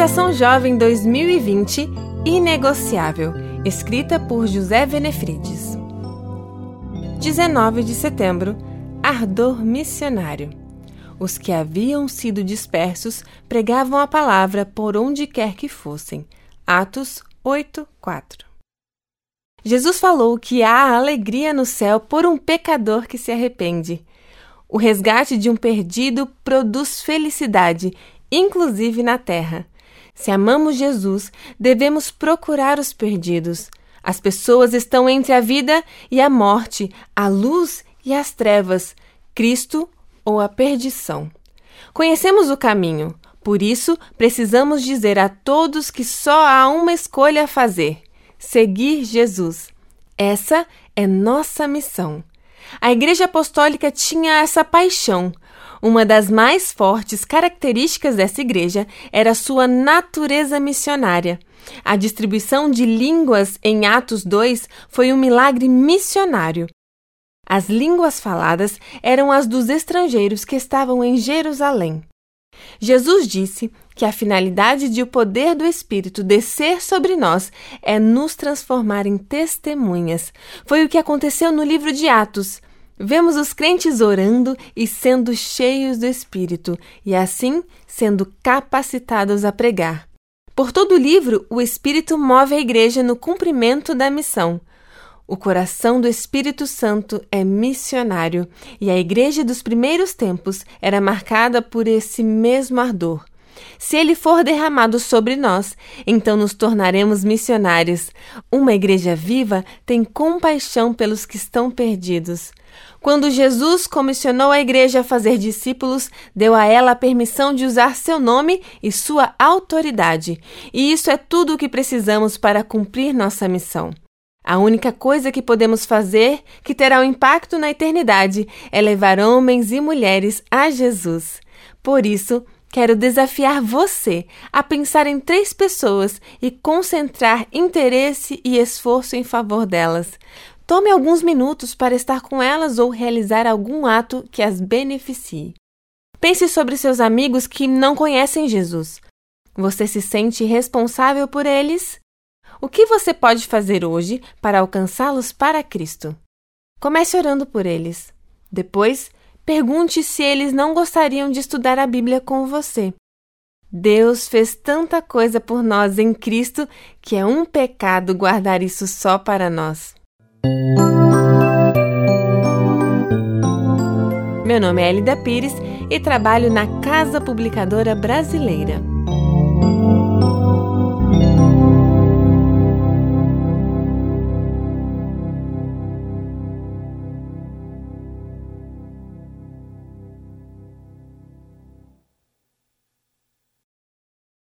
Meditação Jovem 2020 Inegociável, escrita por José Venefrides. 19 de setembro Ardor Missionário. Os que haviam sido dispersos pregavam a palavra por onde quer que fossem. Atos 8, 4. Jesus falou que há alegria no céu por um pecador que se arrepende. O resgate de um perdido produz felicidade, inclusive na terra. Se amamos Jesus, devemos procurar os perdidos. As pessoas estão entre a vida e a morte, a luz e as trevas, Cristo ou a perdição. Conhecemos o caminho, por isso precisamos dizer a todos que só há uma escolha a fazer seguir Jesus. Essa é nossa missão. A Igreja Apostólica tinha essa paixão. Uma das mais fortes características dessa igreja era sua natureza missionária. A distribuição de línguas em Atos 2 foi um milagre missionário. As línguas faladas eram as dos estrangeiros que estavam em Jerusalém. Jesus disse que a finalidade de o poder do Espírito descer sobre nós é nos transformar em testemunhas. Foi o que aconteceu no livro de Atos. Vemos os crentes orando e sendo cheios do Espírito, e assim sendo capacitados a pregar. Por todo o livro, o Espírito move a igreja no cumprimento da missão. O coração do Espírito Santo é missionário e a igreja dos primeiros tempos era marcada por esse mesmo ardor. Se ele for derramado sobre nós, então nos tornaremos missionários. Uma igreja viva tem compaixão pelos que estão perdidos. Quando Jesus comissionou a igreja a fazer discípulos, deu a ela a permissão de usar seu nome e sua autoridade. E isso é tudo o que precisamos para cumprir nossa missão. A única coisa que podemos fazer que terá um impacto na eternidade é levar homens e mulheres a Jesus. Por isso, quero desafiar você a pensar em três pessoas e concentrar interesse e esforço em favor delas. Tome alguns minutos para estar com elas ou realizar algum ato que as beneficie. Pense sobre seus amigos que não conhecem Jesus. Você se sente responsável por eles? O que você pode fazer hoje para alcançá-los para Cristo? Comece orando por eles. Depois, pergunte se eles não gostariam de estudar a Bíblia com você. Deus fez tanta coisa por nós em Cristo que é um pecado guardar isso só para nós. Meu nome é Elida Pires e trabalho na Casa Publicadora Brasileira.